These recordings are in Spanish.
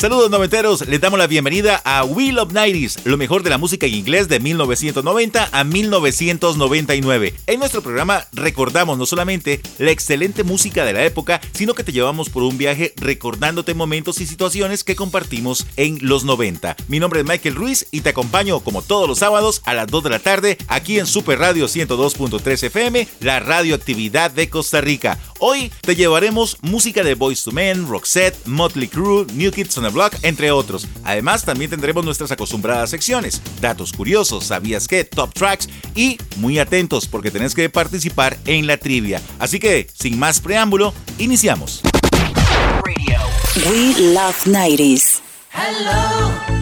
Saludos noventeros, les damos la bienvenida a Wheel of Nighties, lo mejor de la música en inglés de 1990 a 1999. En nuestro programa recordamos no solamente la excelente música de la época, sino que te llevamos por un viaje recordándote momentos y situaciones que compartimos en los 90. Mi nombre es Michael Ruiz y te acompaño como todos los sábados a las 2 de la tarde aquí en Super Radio 102.3 FM, la radioactividad de Costa Rica. Hoy te llevaremos música de Boys to Men, Roxette, Motley Crue, New Kids on the Block, entre otros. Además, también tendremos nuestras acostumbradas secciones, datos curiosos, sabías que, top tracks y muy atentos porque tenés que participar en la trivia. Así que, sin más preámbulo, iniciamos. We Love 90s. Hello,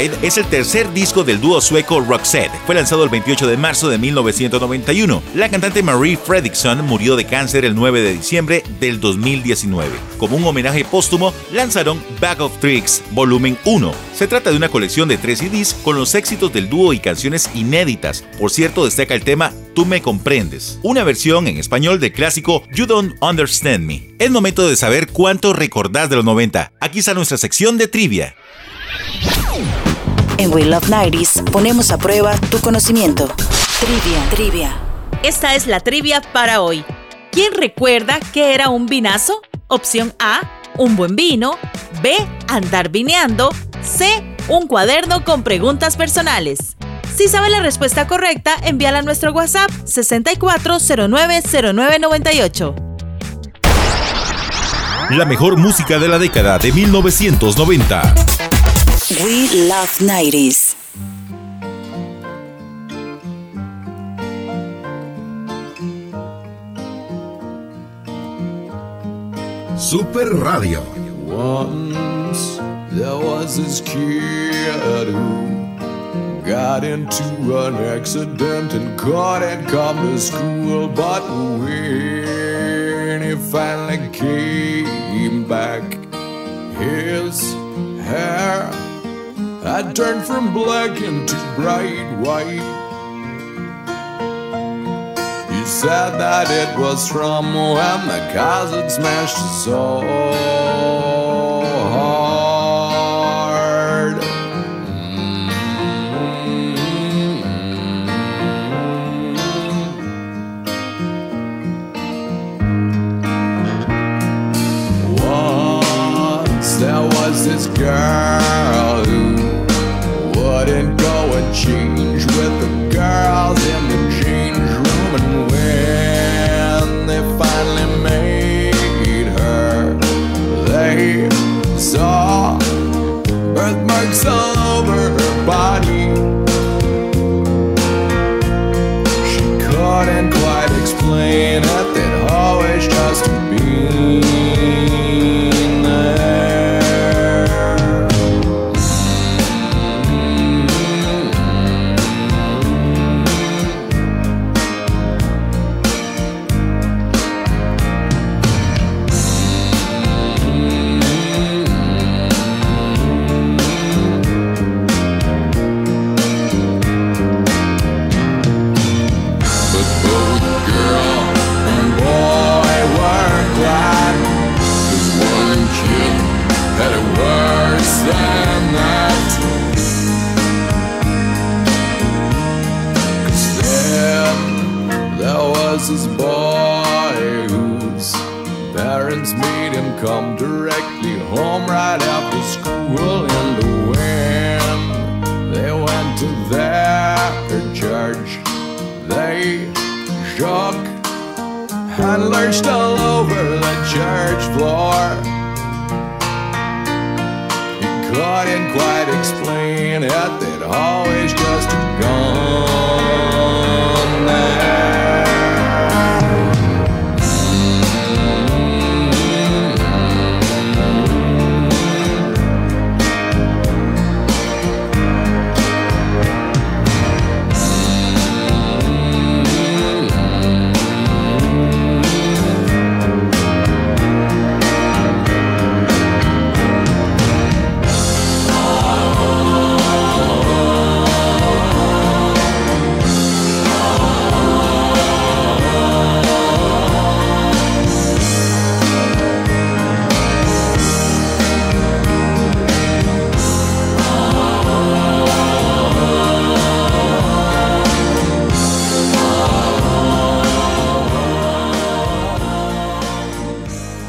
es el tercer disco del dúo sueco Roxette. Fue lanzado el 28 de marzo de 1991. La cantante Marie Fredriksson murió de cáncer el 9 de diciembre del 2019. Como un homenaje póstumo, lanzaron Bag of Tricks Volumen 1. Se trata de una colección de tres CDs con los éxitos del dúo y canciones inéditas. Por cierto, destaca el tema Tú me comprendes, una versión en español del clásico You Don't Understand Me. Es momento de saber cuánto recordás de los 90. Aquí está nuestra sección de trivia. En We Love 90s ponemos a prueba tu conocimiento. Trivia, trivia. Esta es la trivia para hoy. ¿Quién recuerda qué era un vinazo? Opción A, un buen vino. B, andar vineando. C, un cuaderno con preguntas personales. Si sabe la respuesta correcta, envíala a nuestro WhatsApp 64090998. La mejor música de la década de 1990. We Love 90s. Super Radio. Once there was this kid who got into an accident and couldn't come to school, but when he finally came back, his hair had turned from black into bright white. He said that it was from when the had smashed his soul. Change with the girls in the change room. And when they finally made her, they saw birthmarks all over her body.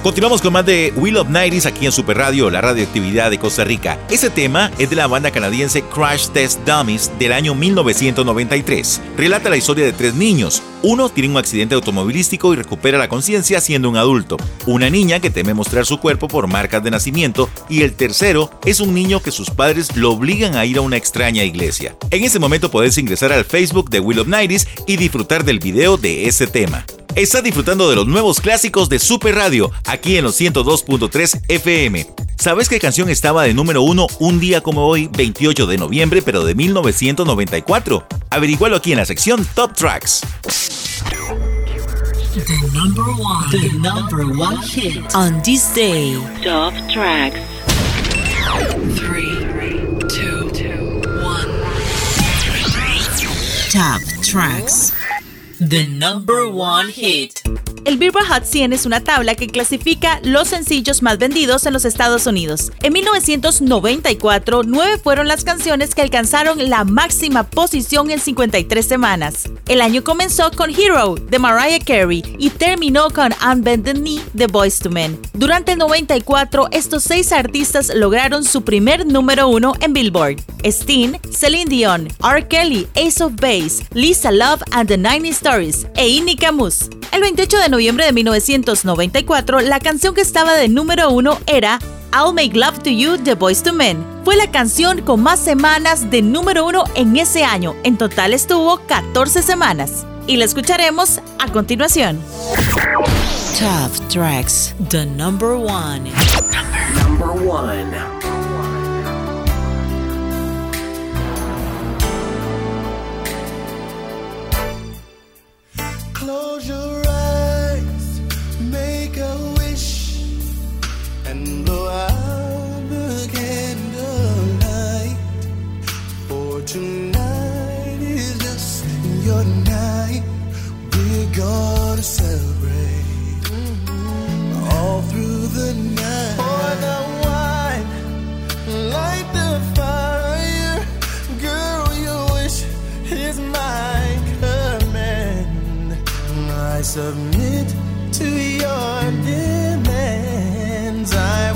Continuamos con más de Will of Nighties aquí en Super Radio, la radioactividad de Costa Rica. Ese tema es de la banda canadiense Crash Test Dummies del año 1993. Relata la historia de tres niños. Uno tiene un accidente automovilístico y recupera la conciencia siendo un adulto. Una niña que teme mostrar su cuerpo por marcas de nacimiento. Y el tercero es un niño que sus padres lo obligan a ir a una extraña iglesia. En ese momento puedes ingresar al Facebook de Will of Nighties y disfrutar del video de ese tema. Estás disfrutando de los nuevos clásicos de Super Radio, aquí en los 102.3 FM. ¿Sabes qué canción estaba de número uno un día como hoy, 28 de noviembre, pero de 1994? Averigualo aquí en la sección Top Tracks. The number one, the number one hit on this day. Top Tracks. 3, 2, 1. Top Tracks. The number one hit. El Billboard Hot 100 es una tabla que clasifica los sencillos más vendidos en los Estados Unidos. En 1994, nueve fueron las canciones que alcanzaron la máxima posición en 53 semanas. El año comenzó con Hero de Mariah Carey y terminó con Unbended Knee de Boys to Men. Durante el 94, estos seis artistas lograron su primer número uno en Billboard. Steen, Celine Dion, R. Kelly, Ace of Base, Lisa Love and the 90 Stories e Inni Camus. El 28 de noviembre de 1994, la canción que estaba de número uno era I'll Make Love to You de Boys to Men. Fue la canción con más semanas de número uno en ese año. En total estuvo 14 semanas. Y la escucharemos a continuación. Top Tracks, the number one. Number one. Submit to your demands. I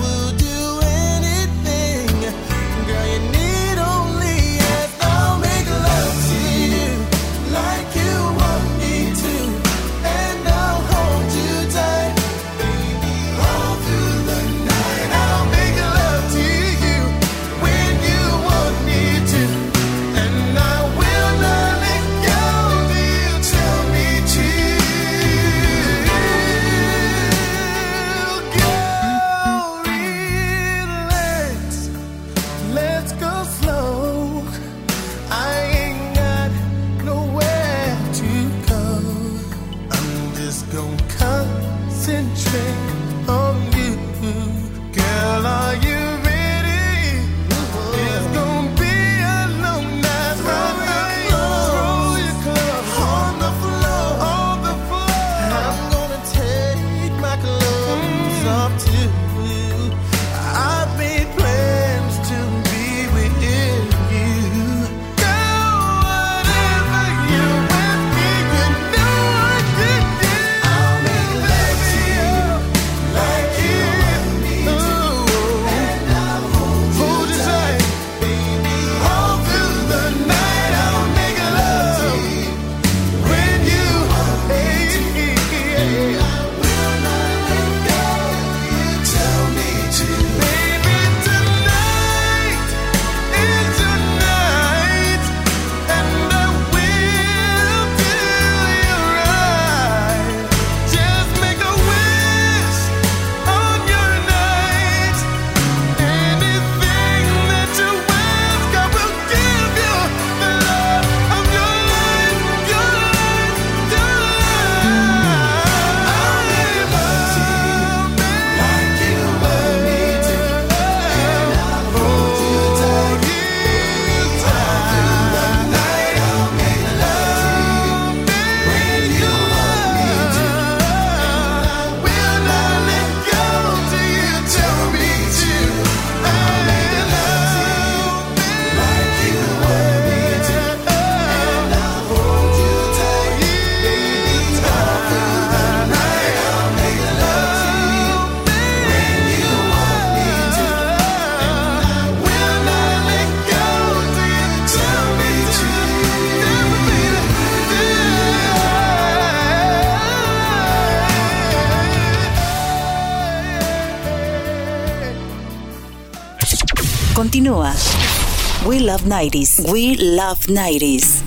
90s. We love 90s.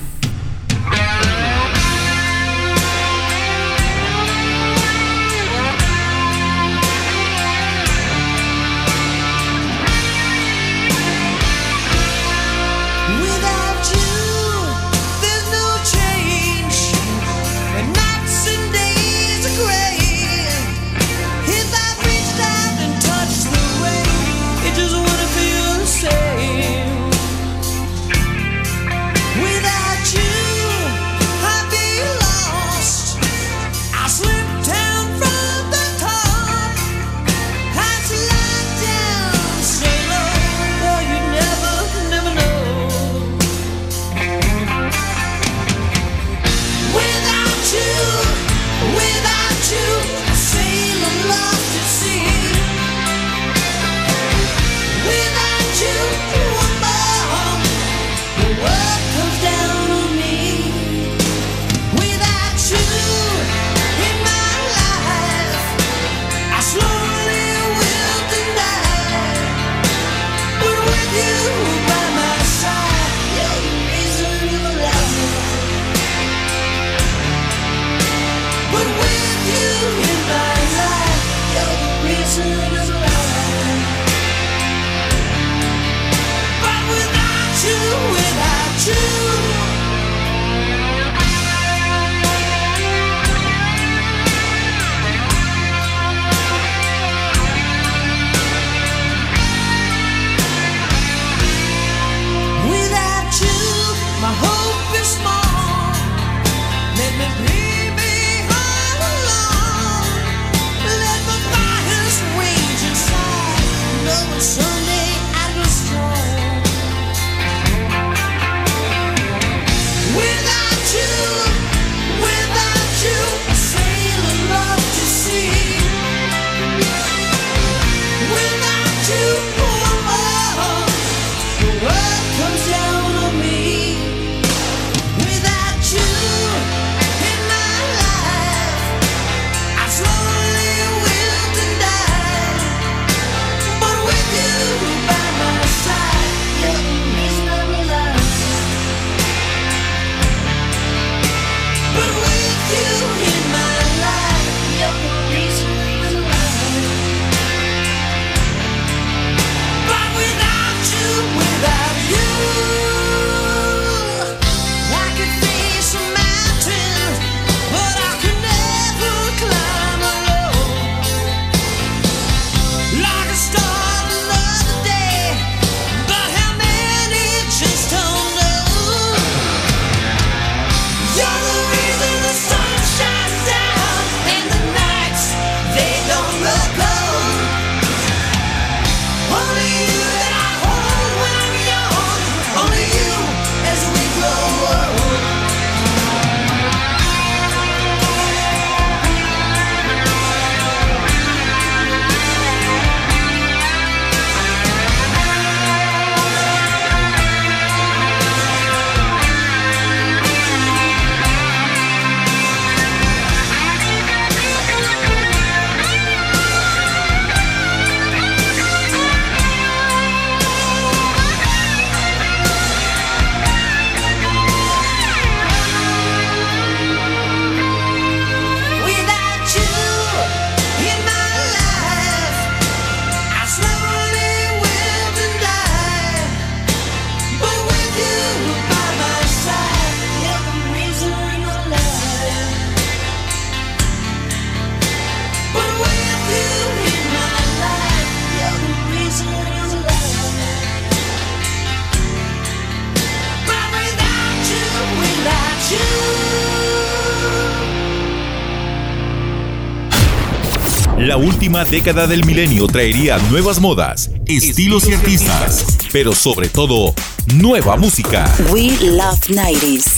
Década del milenio traería nuevas modas, estilos y artistas, pero sobre todo, nueva música. We Love 90s.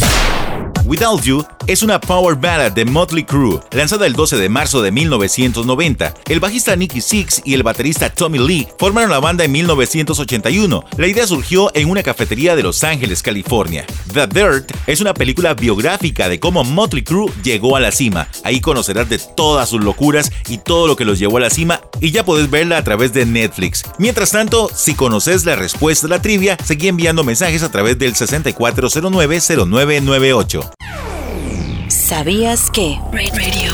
Without You es una power ballad de Motley Crue, lanzada el 12 de marzo de 1990. El bajista Nicky Six y el baterista Tommy Lee formaron la banda en 1981. La idea surgió en una cafetería de Los Ángeles, California. The Dirt es una película biográfica de cómo Motley Crue llegó a la cima. Ahí conocerás de todas sus locuras y todo lo que los llevó a la cima y ya podés verla a través de Netflix. Mientras tanto, si conoces la respuesta de la trivia, seguí enviando mensajes a través del 64090998. ¿Sabías que? Radio.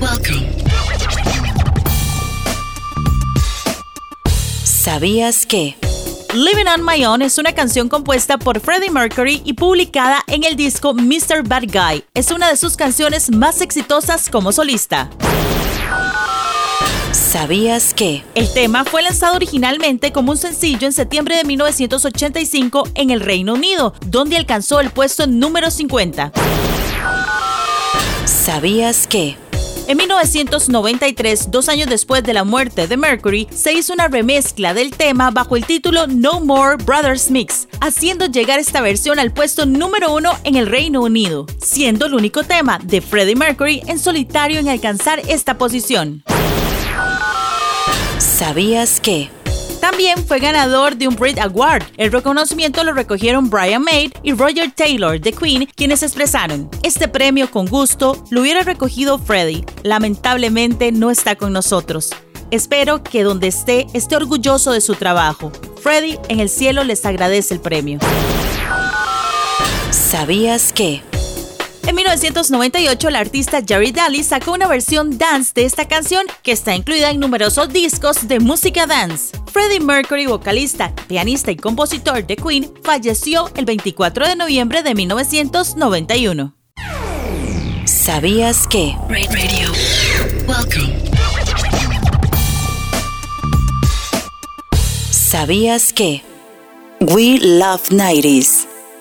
Welcome. ¿Sabías que? Living on My Own es una canción compuesta por Freddie Mercury y publicada en el disco Mr. Bad Guy. Es una de sus canciones más exitosas como solista. ¿Sabías que? El tema fue lanzado originalmente como un sencillo en septiembre de 1985 en el Reino Unido, donde alcanzó el puesto número 50. ¿Sabías que? En 1993, dos años después de la muerte de Mercury, se hizo una remezcla del tema bajo el título No More Brothers Mix, haciendo llegar esta versión al puesto número uno en el Reino Unido, siendo el único tema de Freddie Mercury en solitario en alcanzar esta posición. ¿Sabías que? También fue ganador de un Brit Award. El reconocimiento lo recogieron Brian May y Roger Taylor de Queen, quienes expresaron, este premio con gusto lo hubiera recogido Freddie. Lamentablemente no está con nosotros. Espero que donde esté esté orgulloso de su trabajo. Freddie en el cielo les agradece el premio. ¿Sabías que? En 1998, la artista Jerry Daly sacó una versión dance de esta canción que está incluida en numerosos discos de música dance. Freddie Mercury, vocalista, pianista y compositor de Queen, falleció el 24 de noviembre de 1991. ¿Sabías que? Radio. Welcome. ¿Sabías que? We Love 90s.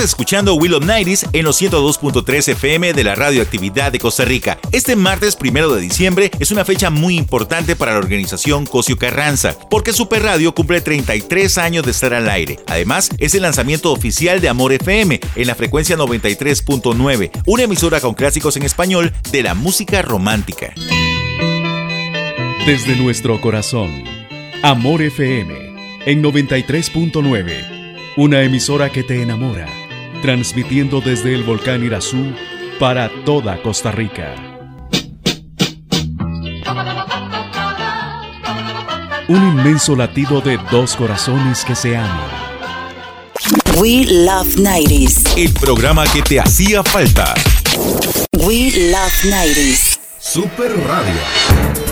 Escuchando Will of Nighties en los 102.3 FM de la Radioactividad de Costa Rica. Este martes primero de diciembre es una fecha muy importante para la organización Cosio Carranza, porque Super Radio cumple 33 años de estar al aire. Además, es el lanzamiento oficial de Amor FM en la frecuencia 93.9, una emisora con clásicos en español de la música romántica. Desde nuestro corazón, Amor FM en 93.9. Una emisora que te enamora, transmitiendo desde el volcán Irazú para toda Costa Rica. Un inmenso latido de dos corazones que se aman. We love 90s. El programa que te hacía falta. We love 90s. Super Radio.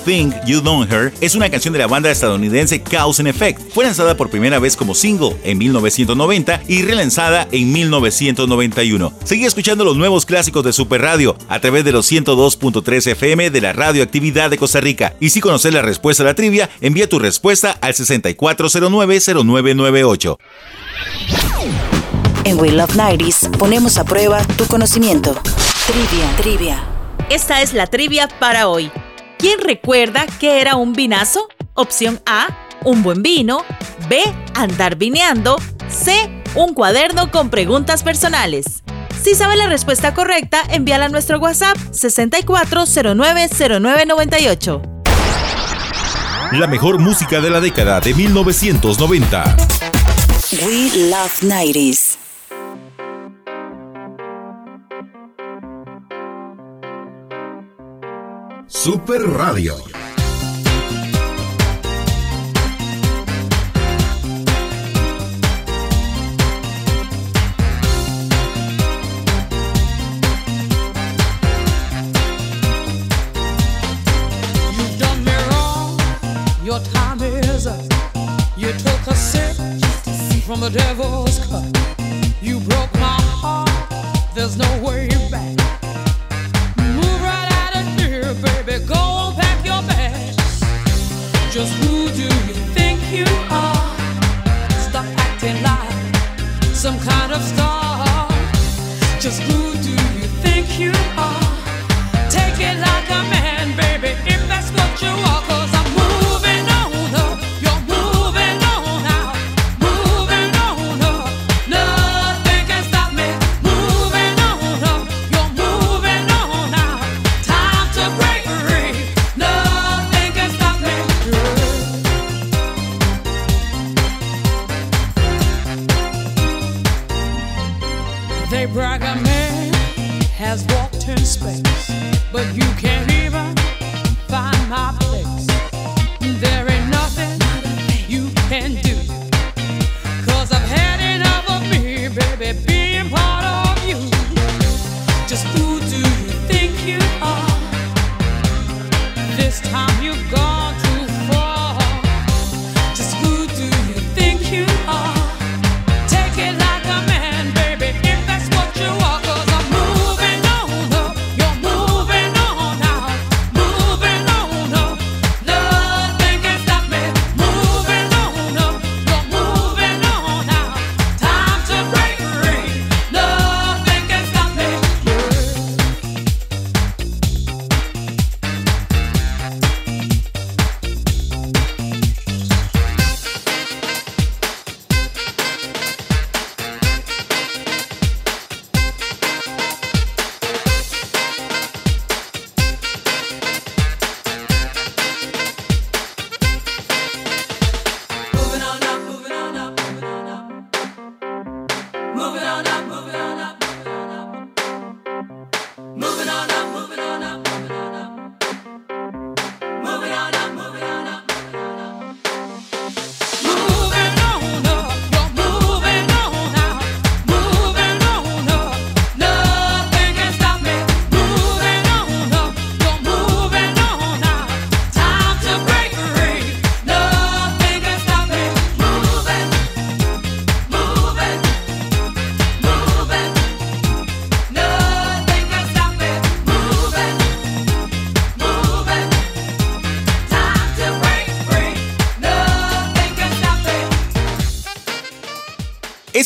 You Think You Know Her es una canción de la banda estadounidense Cause and Effect. Fue lanzada por primera vez como single en 1990 y relanzada en 1991. Sigue escuchando los nuevos clásicos de Super Radio a través de los 102.3 FM de la radioactividad de Costa Rica. Y si conoces la respuesta a la trivia, envía tu respuesta al 6409-0998. En We Love 90s ponemos a prueba tu conocimiento. Trivia, trivia. Esta es la trivia para hoy. ¿Quién recuerda qué era un vinazo? Opción A, un buen vino. B, andar vineando. C, un cuaderno con preguntas personales. Si sabe la respuesta correcta, envíala a nuestro WhatsApp 64090998. La mejor música de la década de 1990. We Love 90s. A sip from the devil's cup. You broke my heart. There's no way you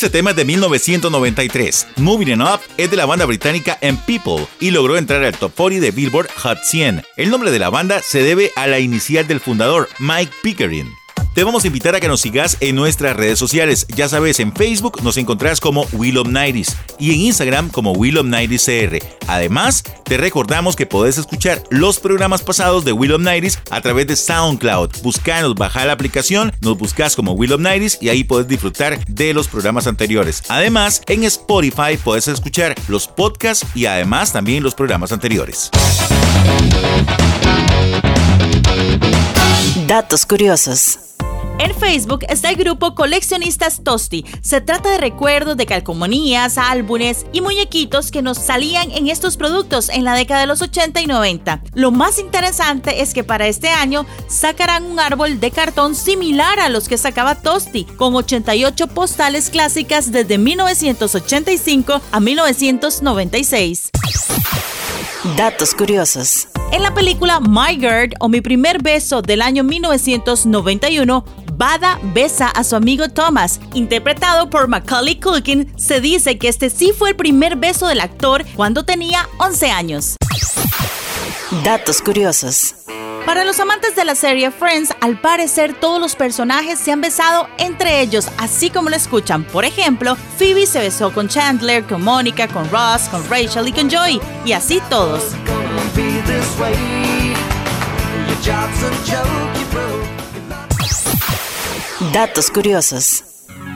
Ese tema es de 1993. Moving On Up es de la banda británica M People y logró entrar al top 40 de Billboard Hot 100. El nombre de la banda se debe a la inicial del fundador, Mike Pickering. Te vamos a invitar a que nos sigas en nuestras redes sociales. Ya sabes, en Facebook nos encontrás como Will of 90s y en Instagram como Will of 90s CR. Además, te recordamos que podés escuchar los programas pasados de Will of 90s a través de SoundCloud. Buscanos, baja la aplicación, nos buscas como Will of 90s y ahí puedes disfrutar de los programas anteriores. Además, en Spotify puedes escuchar los podcasts y además también los programas anteriores. Datos curiosos. En Facebook está el grupo Coleccionistas Tosti. Se trata de recuerdos de calcomanías, álbumes y muñequitos que nos salían en estos productos en la década de los 80 y 90. Lo más interesante es que para este año sacarán un árbol de cartón similar a los que sacaba Tosti, con 88 postales clásicas desde 1985 a 1996. Datos curiosos. En la película My Girl o Mi primer beso del año 1991, Bada besa a su amigo Thomas, interpretado por Macaulay Culkin. Se dice que este sí fue el primer beso del actor cuando tenía 11 años. Datos curiosos. Para los amantes de la serie Friends, al parecer todos los personajes se han besado entre ellos, así como lo escuchan. Por ejemplo, Phoebe se besó con Chandler, con Mónica, con Ross, con Rachel y con Joey, y así todos. Datos curiosos.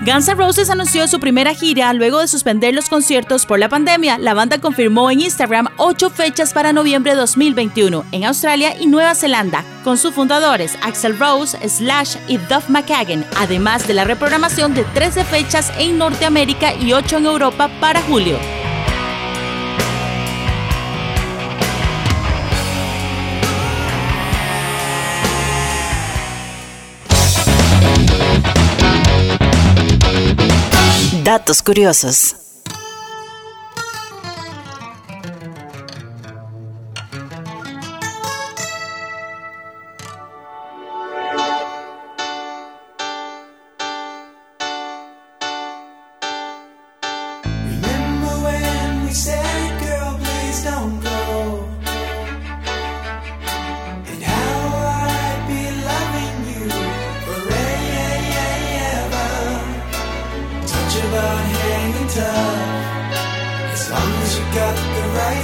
Guns N' Roses anunció su primera gira luego de suspender los conciertos por la pandemia. La banda confirmó en Instagram ocho fechas para noviembre de 2021 en Australia y Nueva Zelanda, con sus fundadores Axel Rose, Slash y Duff McKagan, además de la reprogramación de 13 fechas en Norteamérica y 8 en Europa para julio. Datos curiosos.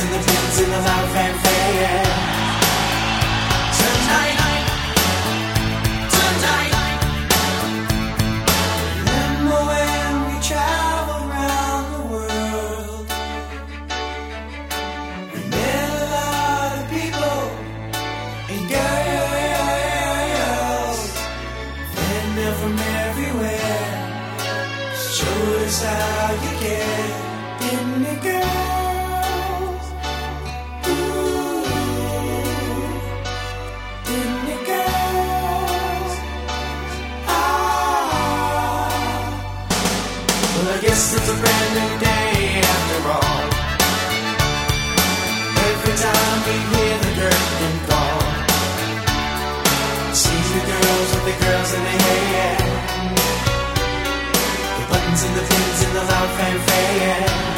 and the pins and the loud fanfare, pins and the loud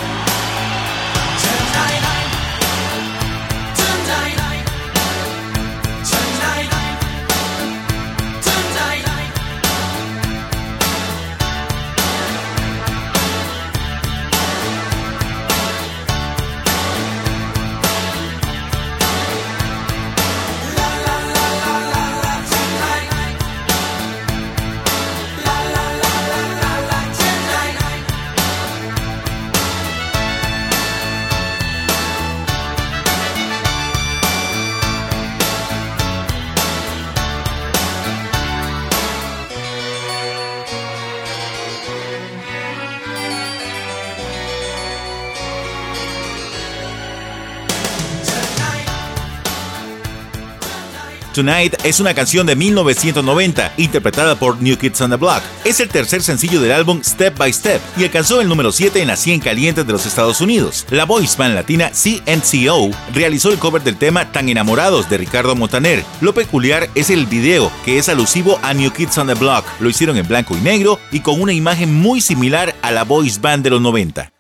Tonight es una canción de 1990 interpretada por New Kids on the Block. Es el tercer sencillo del álbum Step by Step y alcanzó el número 7 en las 100 calientes de los Estados Unidos. La voice band latina CNCO realizó el cover del tema Tan enamorados de Ricardo Montaner. Lo peculiar es el video que es alusivo a New Kids on the Block. Lo hicieron en blanco y negro y con una imagen muy similar a la voice band de los 90.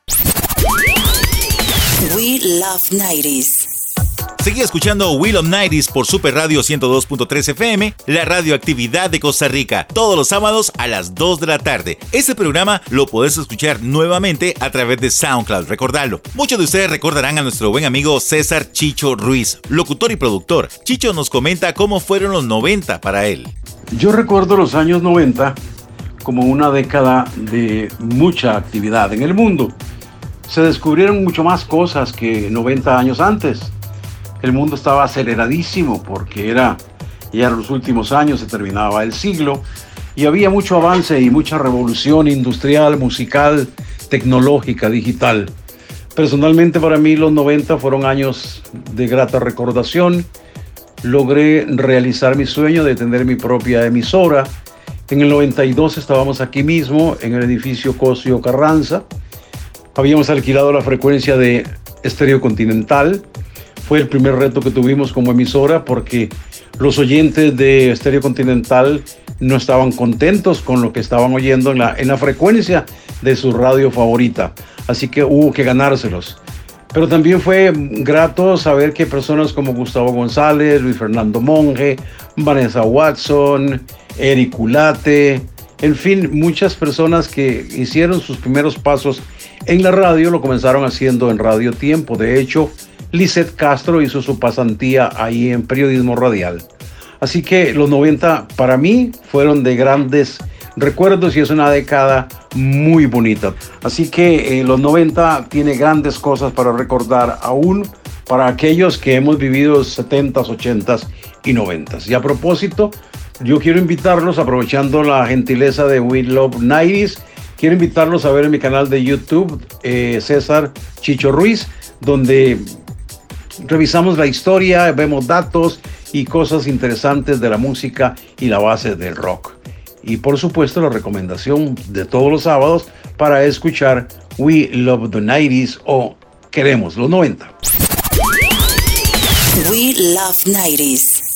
We Love 90s. Seguí escuchando Will of Nighties por Super Radio 102.3 FM, la radioactividad de Costa Rica, todos los sábados a las 2 de la tarde. Este programa lo podés escuchar nuevamente a través de SoundCloud, recordarlo. Muchos de ustedes recordarán a nuestro buen amigo César Chicho Ruiz, locutor y productor. Chicho nos comenta cómo fueron los 90 para él. Yo recuerdo los años 90 como una década de mucha actividad en el mundo. Se descubrieron mucho más cosas que 90 años antes. El mundo estaba aceleradísimo porque era ya en los últimos años, se terminaba el siglo y había mucho avance y mucha revolución industrial, musical, tecnológica, digital. Personalmente para mí los 90 fueron años de grata recordación. Logré realizar mi sueño de tener mi propia emisora. En el 92 estábamos aquí mismo en el edificio Cosio Carranza. Habíamos alquilado la frecuencia de Estéreo Continental. Fue el primer reto que tuvimos como emisora porque los oyentes de Estéreo Continental no estaban contentos con lo que estaban oyendo en la, en la frecuencia de su radio favorita. Así que hubo que ganárselos. Pero también fue grato saber que personas como Gustavo González, Luis Fernando Monge, Vanessa Watson, Eric Culate, en fin, muchas personas que hicieron sus primeros pasos en la radio lo comenzaron haciendo en Radio Tiempo. De hecho, Lisette Castro hizo su pasantía ahí en periodismo radial. Así que los 90 para mí fueron de grandes recuerdos y es una década muy bonita. Así que eh, los 90 tiene grandes cosas para recordar aún para aquellos que hemos vivido 70s, 80s y 90s. Y a propósito, yo quiero invitarlos, aprovechando la gentileza de We Love 90s, quiero invitarlos a ver en mi canal de YouTube, eh, César Chicho Ruiz, donde revisamos la historia, vemos datos y cosas interesantes de la música y la base del rock. Y por supuesto la recomendación de todos los sábados para escuchar We Love the 90s o Queremos los 90. We Love 90s.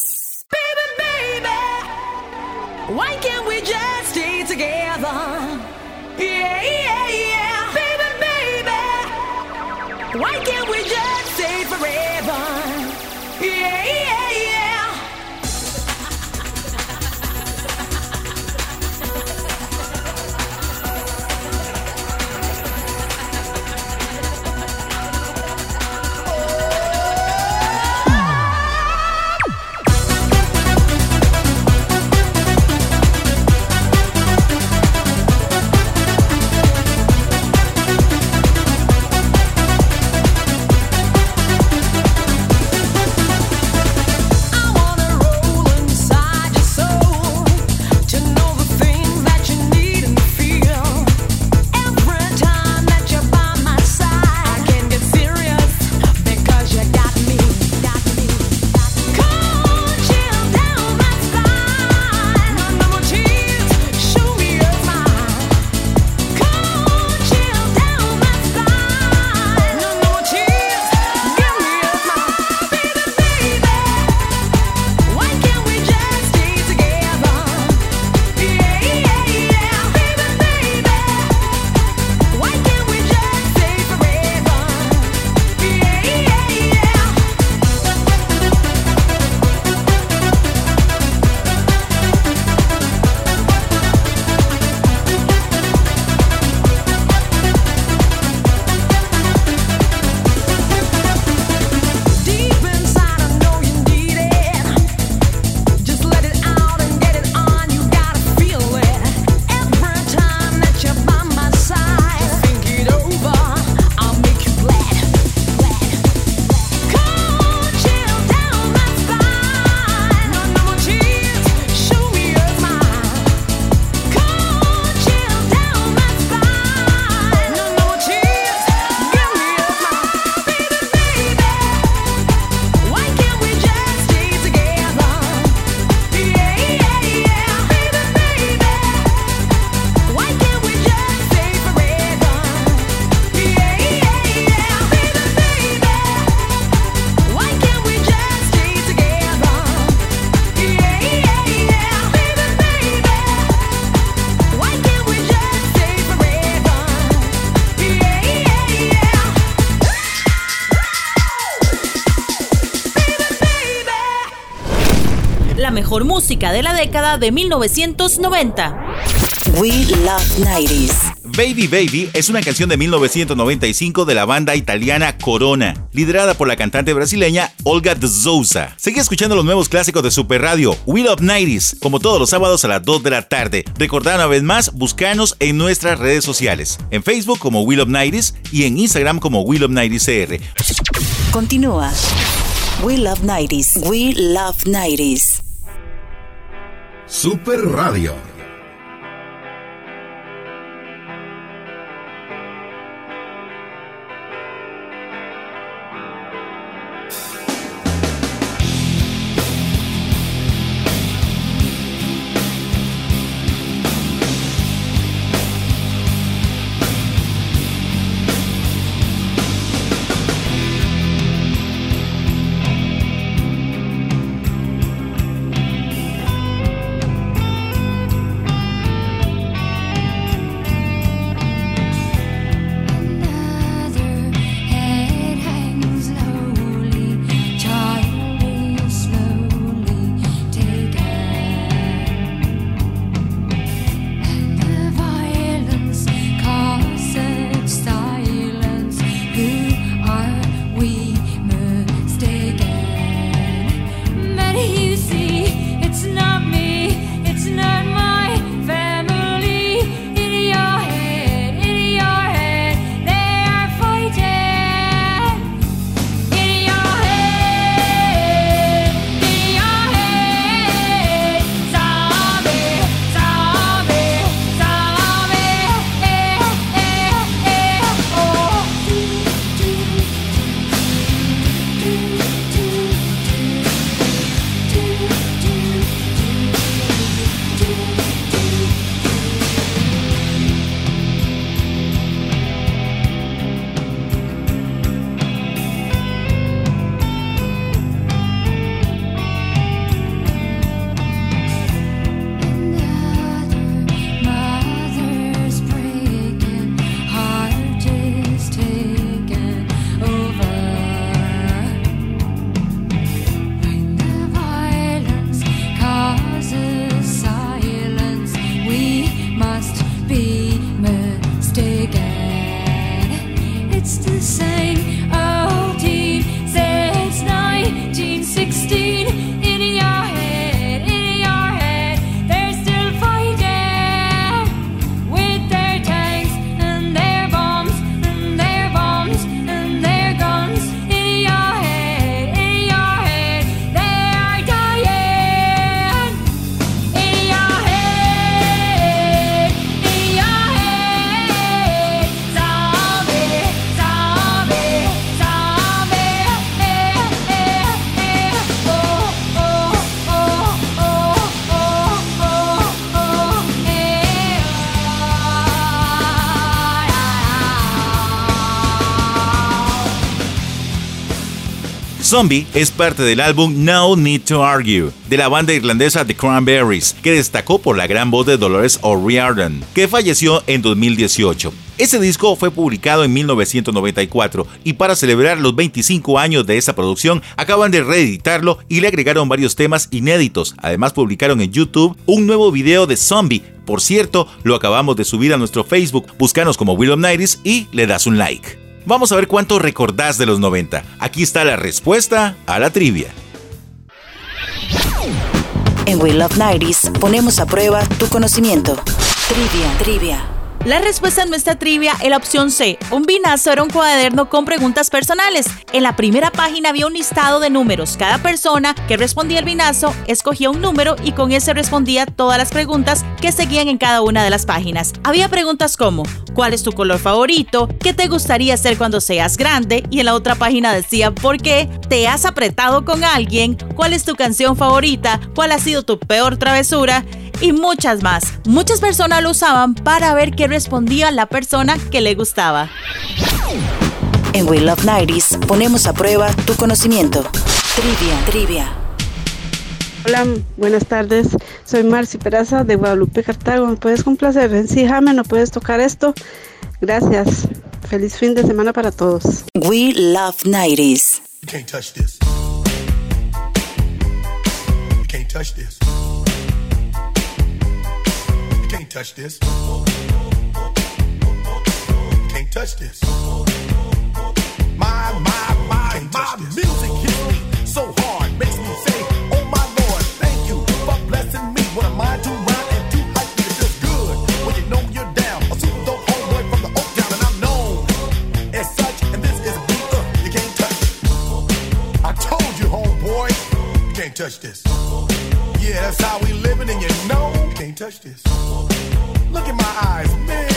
Música de la década de 1990. We Love 90s. Baby Baby es una canción de 1995 de la banda italiana Corona, liderada por la cantante brasileña Olga de Souza. Sigue escuchando los nuevos clásicos de Super Radio, We Love 90s, como todos los sábados a las 2 de la tarde. Recordad una vez más, buscanos en nuestras redes sociales, en Facebook como We Love 90s y en Instagram como We Love 90s CR. Continúa. We Love 90s. We Love 90s. Super Radio. Zombie es parte del álbum No Need to Argue de la banda irlandesa The Cranberries, que destacó por la gran voz de Dolores O'Riordan, que falleció en 2018. Ese disco fue publicado en 1994 y para celebrar los 25 años de esta producción acaban de reeditarlo y le agregaron varios temas inéditos. Además publicaron en YouTube un nuevo video de Zombie. Por cierto, lo acabamos de subir a nuestro Facebook. Búscanos como Will of Nighties y le das un like. Vamos a ver cuánto recordás de los 90. Aquí está la respuesta a la trivia. En We Love 90s ponemos a prueba tu conocimiento. Trivia, trivia. La respuesta en nuestra trivia es la opción C. Un vinazo era un cuaderno con preguntas personales. En la primera página había un listado de números. Cada persona que respondía el vinazo escogía un número y con ese respondía todas las preguntas que seguían en cada una de las páginas. Había preguntas como ¿cuál es tu color favorito? ¿Qué te gustaría hacer cuando seas grande? Y en la otra página decía ¿por qué? ¿Te has apretado con alguien? ¿Cuál es tu canción favorita? ¿Cuál ha sido tu peor travesura? y muchas más. Muchas personas lo usaban para ver qué respondía la persona que le gustaba. En We Love 90s ponemos a prueba tu conocimiento. Trivia, trivia. Hola, buenas tardes. Soy Marci Peraza de Guadalupe, Cartago. ¿Me puedes complacer? En sí, Jame, ¿no puedes tocar esto? Gracias. Feliz fin de semana para todos. We Love 90s. You can't touch this. You can't touch this. You can't touch this. You touch this. My, my, my, my music hits me so hard, makes me say, Oh my Lord, thank you for blessing me. What am I to rhyme and to hype me? It feels good when you know you're down. A super dope homeboy from the Oak Town, and I'm known as such. And this is a beat uh, you can't touch. I told you, homeboy, you can't touch this. Yeah, that's how we living, and you know you can't touch this. Look in my eyes, man,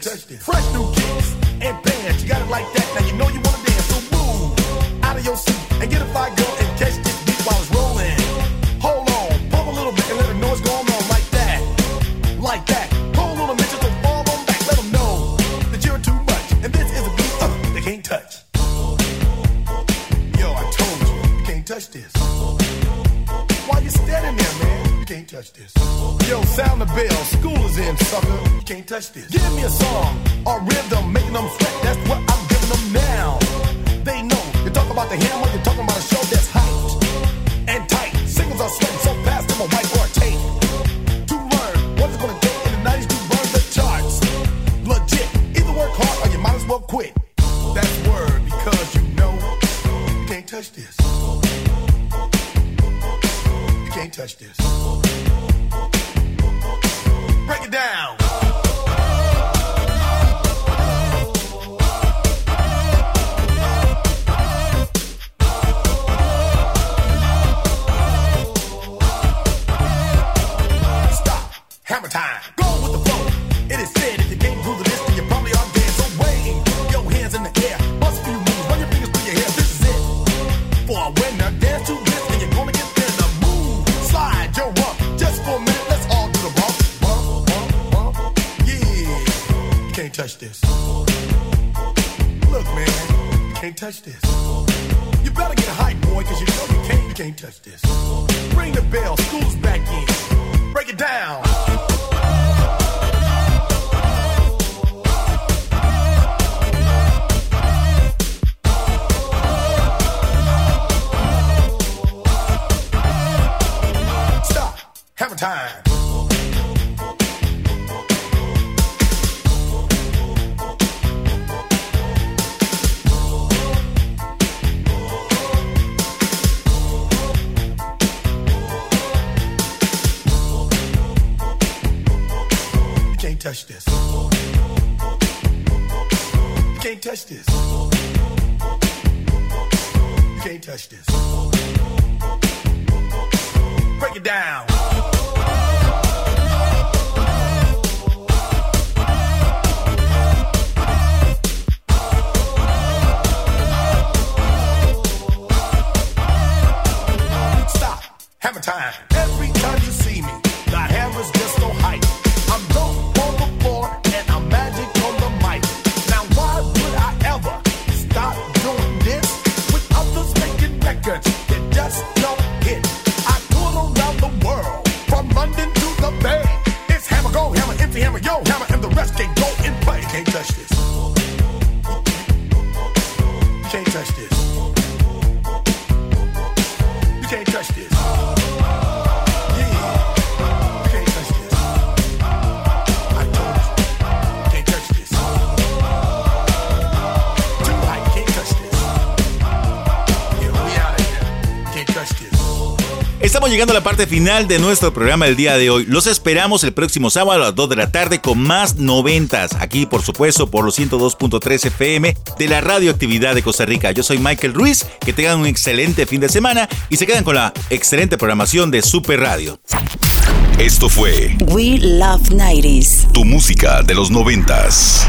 Fresh new kicks and bands, you got it like that. Now you know you wanna touch this. Give me a song or rhythm, making them sweat. That's what I'm giving them now. They know. You talk about the hammer, you're talking about a show that's hyped and tight. Singles are sweating so fast, them a whiteboard tape. To learn what it's gonna take in the 90s to burn the charts. Legit. Either work hard or you might as well quit. That's word because you know you can't touch this. You can't touch this. Break it down. Touch this. Look, man. You can't touch this. You better get hype, boy, cause you know you can't, you can't touch this. Ring the bell. School's back in. Estamos llegando a la parte final de nuestro programa del día de hoy. Los esperamos el próximo sábado a las 2 de la tarde con más noventas. Aquí, por supuesto, por los 102.3 FM de la radioactividad de Costa Rica. Yo soy Michael Ruiz. Que tengan un excelente fin de semana y se quedan con la excelente programación de Super Radio. Esto fue We Love 90s. tu música de los noventas.